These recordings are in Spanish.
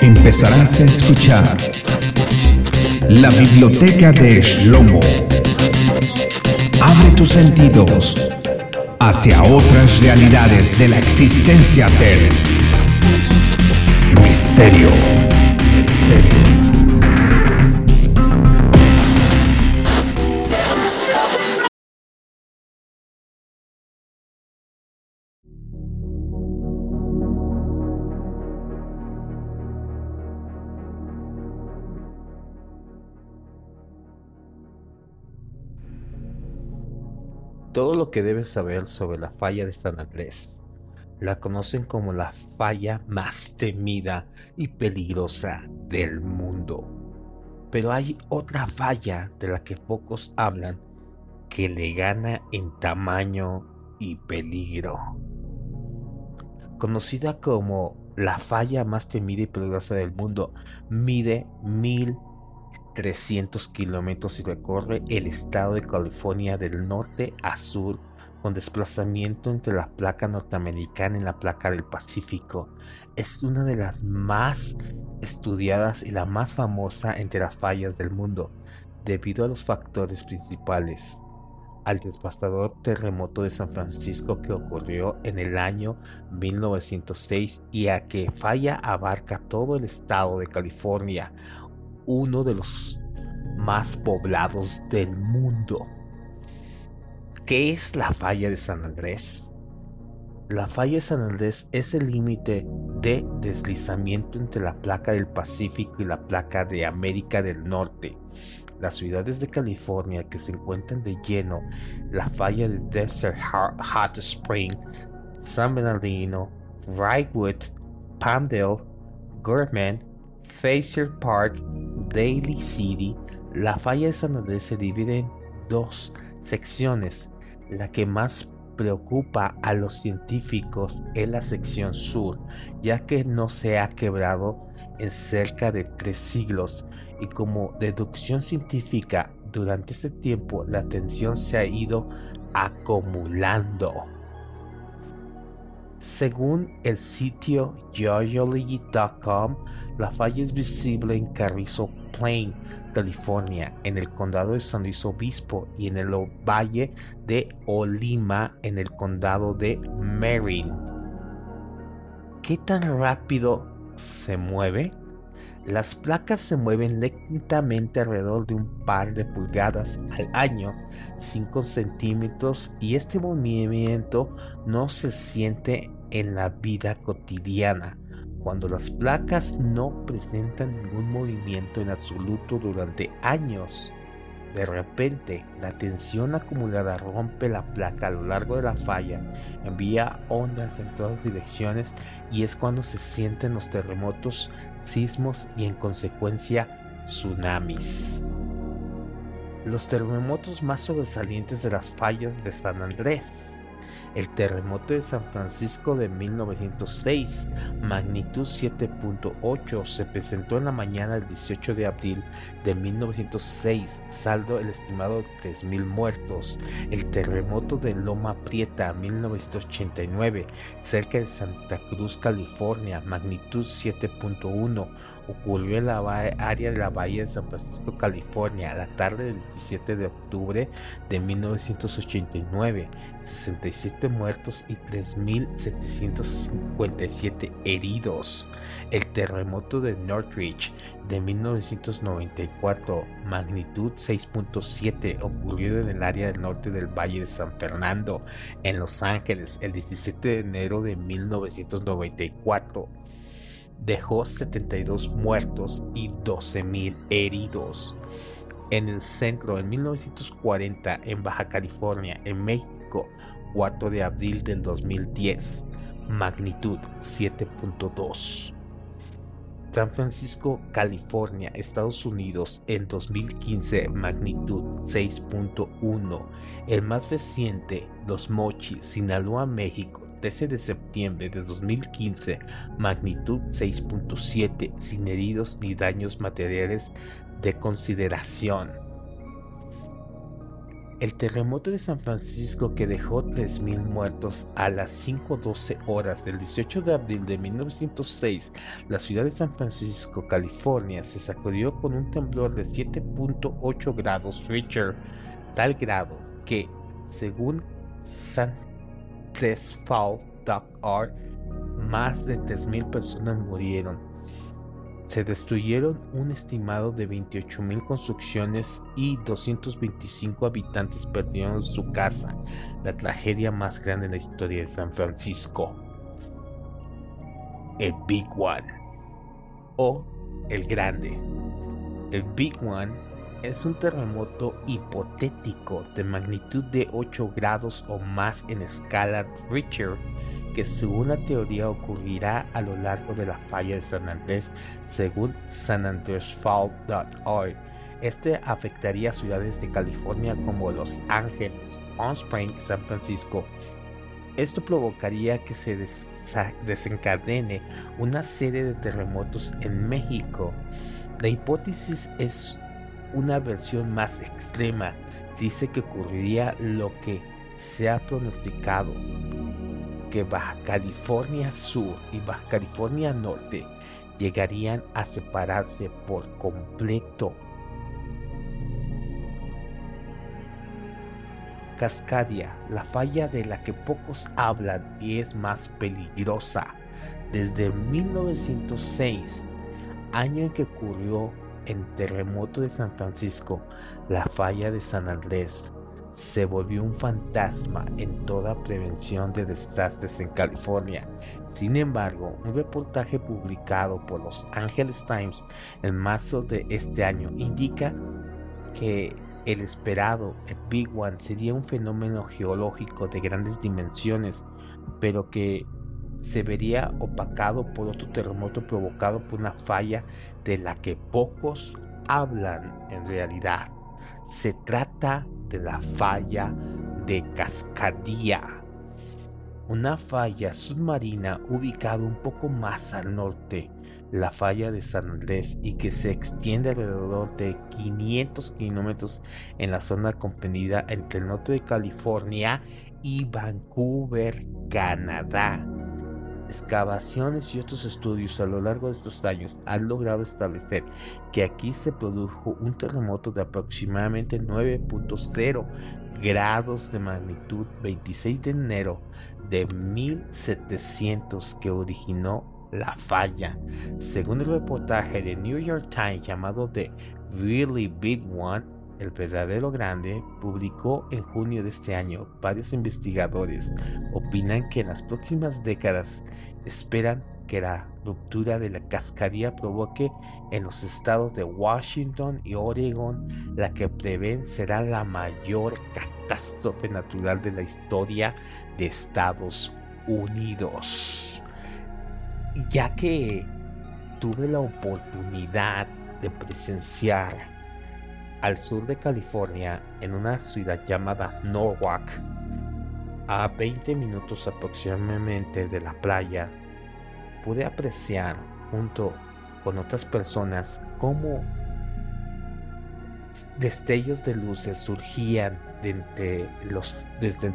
Empezarás a escuchar la biblioteca de Shlomo. Abre tus sentidos hacia otras realidades de la existencia del misterio. Misterio. Todo lo que debes saber sobre la falla de San Andrés. La conocen como la falla más temida y peligrosa del mundo. Pero hay otra falla de la que pocos hablan que le gana en tamaño y peligro. Conocida como la falla más temida y peligrosa del mundo, mide mil 300 kilómetros y recorre el estado de California del norte a sur con desplazamiento entre la placa norteamericana y la placa del Pacífico. Es una de las más estudiadas y la más famosa entre las fallas del mundo, debido a los factores principales. Al devastador terremoto de San Francisco que ocurrió en el año 1906 y a que falla abarca todo el estado de California, uno de los más poblados del mundo. ¿Qué es la falla de San Andrés? La falla de San Andrés es el límite de deslizamiento entre la placa del Pacífico y la placa de América del Norte. Las ciudades de California que se encuentran de lleno, la falla de Desert Hot Spring, San Bernardino, Wrightwood, Palmdale, Gorman, Fraser Park, Daly City, la falla de San Andrés se divide en dos secciones. La que más preocupa a los científicos es la sección sur, ya que no se ha quebrado en cerca de tres siglos y como deducción científica durante este tiempo la tensión se ha ido acumulando. Según el sitio geology.com, la falla es visible en Carrizo Plain, California, en el condado de San Luis Obispo y en el valle de Olima, en el condado de Marin. ¿Qué tan rápido se mueve? Las placas se mueven lentamente alrededor de un par de pulgadas al año, 5 centímetros, y este movimiento no se siente en la vida cotidiana cuando las placas no presentan ningún movimiento en absoluto durante años. De repente, la tensión acumulada rompe la placa a lo largo de la falla, envía ondas en todas direcciones y es cuando se sienten los terremotos, sismos y en consecuencia tsunamis. Los terremotos más sobresalientes de las fallas de San Andrés. El terremoto de San Francisco de 1906, magnitud 7.8, se presentó en la mañana del 18 de abril de 1906, saldo el estimado de 3.000 muertos. El terremoto de Loma Prieta, 1989, cerca de Santa Cruz, California, magnitud 7.1, ocurrió en la área de la bahía de San Francisco, California, a la tarde del 17 de octubre de 1989. 67 muertos y 3.757 heridos. El terremoto de Northridge de 1994, magnitud 6.7, ocurrió en el área del norte del Valle de San Fernando, en Los Ángeles, el 17 de enero de 1994 dejó 72 muertos y 12.000 heridos. En el centro, en 1940, en Baja California, en México, 4 de abril del 2010, magnitud 7.2. San Francisco, California, Estados Unidos, en 2015, magnitud 6.1. El más reciente, Los Mochis, Sinaloa, México, 13 de septiembre de 2015, magnitud 6.7, sin heridos ni daños materiales de consideración. El terremoto de San Francisco que dejó 3.000 muertos a las 5.12 horas del 18 de abril de 1906, la ciudad de San Francisco, California, se sacudió con un temblor de 7.8 grados Richter, tal grado que, según Santesfall.org, más de 3.000 personas murieron se destruyeron un estimado de 28.000 construcciones y 225 habitantes perdieron su casa, la tragedia más grande en la historia de San Francisco. El Big One o el Grande. El Big One es un terremoto hipotético de magnitud de 8 grados o más en escala Richter que según la teoría ocurrirá a lo largo de la falla de San Andrés, según sanandresfall.org. Este afectaría a ciudades de California como Los Ángeles, Palm Springs, San Francisco. Esto provocaría que se desencadene una serie de terremotos en México. La hipótesis es una versión más extrema. Dice que ocurriría lo que se ha pronosticado, que Baja California Sur y Baja California Norte llegarían a separarse por completo. Cascadia, la falla de la que pocos hablan y es más peligrosa. Desde 1906, año en que ocurrió el terremoto de San Francisco, la falla de San Andrés, se volvió un fantasma en toda prevención de desastres en California. Sin embargo, un reportaje publicado por Los Angeles Times en marzo de este año indica que el esperado, el Big One, sería un fenómeno geológico de grandes dimensiones, pero que se vería opacado por otro terremoto provocado por una falla de la que pocos hablan en realidad. Se trata de la falla de Cascadía, una falla submarina ubicada un poco más al norte, la falla de San Andrés, y que se extiende alrededor de 500 kilómetros en la zona comprendida entre el norte de California y Vancouver, Canadá. Excavaciones y otros estudios a lo largo de estos años han logrado establecer que aquí se produjo un terremoto de aproximadamente 9.0 grados de magnitud 26 de enero de 1700 que originó la falla. Según el reportaje de New York Times llamado The Really Big One, el verdadero grande, publicó en junio de este año, varios investigadores opinan que en las próximas décadas esperan que la ruptura de la cascadilla provoque en los estados de Washington y Oregon la que prevén será la mayor catástrofe natural de la historia de Estados Unidos. Ya que tuve la oportunidad de presenciar al sur de California, en una ciudad llamada Norwalk, a 20 minutos aproximadamente de la playa, pude apreciar junto con otras personas cómo destellos de luces surgían desde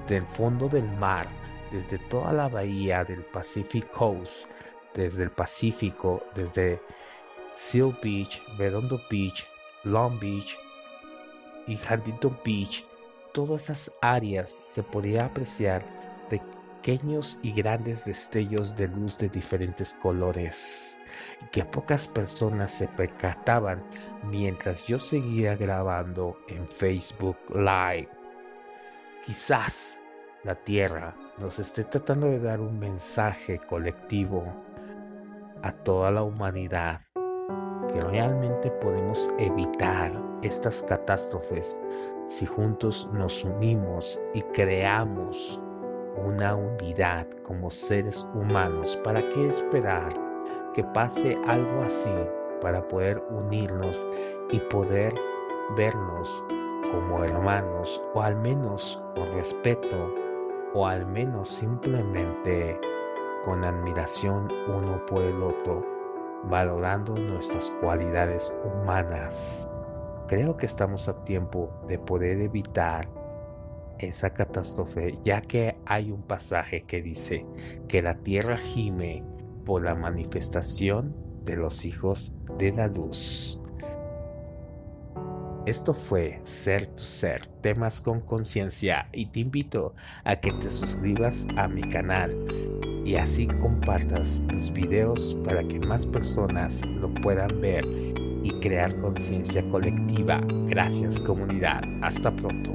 el fondo del mar, desde toda la bahía del Pacific Coast, desde el Pacífico, desde Seal Beach, Redondo Beach, Long Beach, y Huntington Beach, todas esas áreas se podía apreciar pequeños y grandes destellos de luz de diferentes colores que pocas personas se percataban mientras yo seguía grabando en Facebook Live. Quizás la Tierra nos esté tratando de dar un mensaje colectivo a toda la humanidad realmente podemos evitar estas catástrofes si juntos nos unimos y creamos una unidad como seres humanos. ¿Para qué esperar que pase algo así para poder unirnos y poder vernos como hermanos o al menos con respeto o al menos simplemente con admiración uno por el otro? Valorando nuestras cualidades humanas. Creo que estamos a tiempo de poder evitar esa catástrofe, ya que hay un pasaje que dice que la tierra gime por la manifestación de los hijos de la luz. Esto fue Ser tu Ser, temas con conciencia y te invito a que te suscribas a mi canal y así compartas tus videos para que más personas lo puedan ver y crear conciencia colectiva. Gracias comunidad. Hasta pronto.